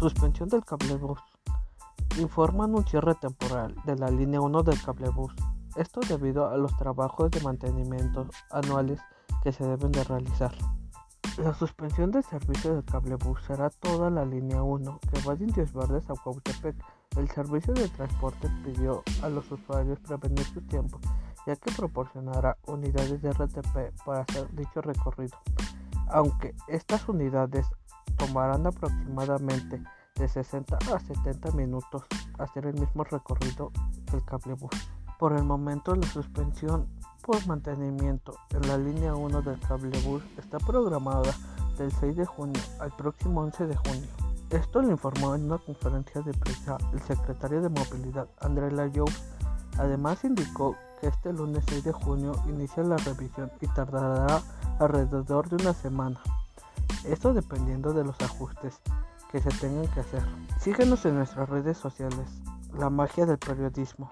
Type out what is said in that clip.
Suspensión del cablebús. Informan un cierre temporal de la línea 1 del cablebús. Esto debido a los trabajos de mantenimiento anuales que se deben de realizar. La suspensión del servicio del cablebús será toda la línea 1 que va de Indios Verdes a Cuautepec. El servicio de transporte pidió a los usuarios prevenir su tiempo, ya que proporcionará unidades de RTP para hacer dicho recorrido. Aunque estas unidades tomarán aproximadamente de 60 a 70 minutos hacer el mismo recorrido del cablebús. Por el momento la suspensión por mantenimiento en la línea 1 del cablebús está programada del 6 de junio al próximo 11 de junio. Esto lo informó en una conferencia de prensa el secretario de Movilidad, André Layou. Además indicó que este lunes 6 de junio inicia la revisión y tardará alrededor de una semana. Esto dependiendo de los ajustes que se tengan que hacer. Síguenos en nuestras redes sociales. La magia del periodismo.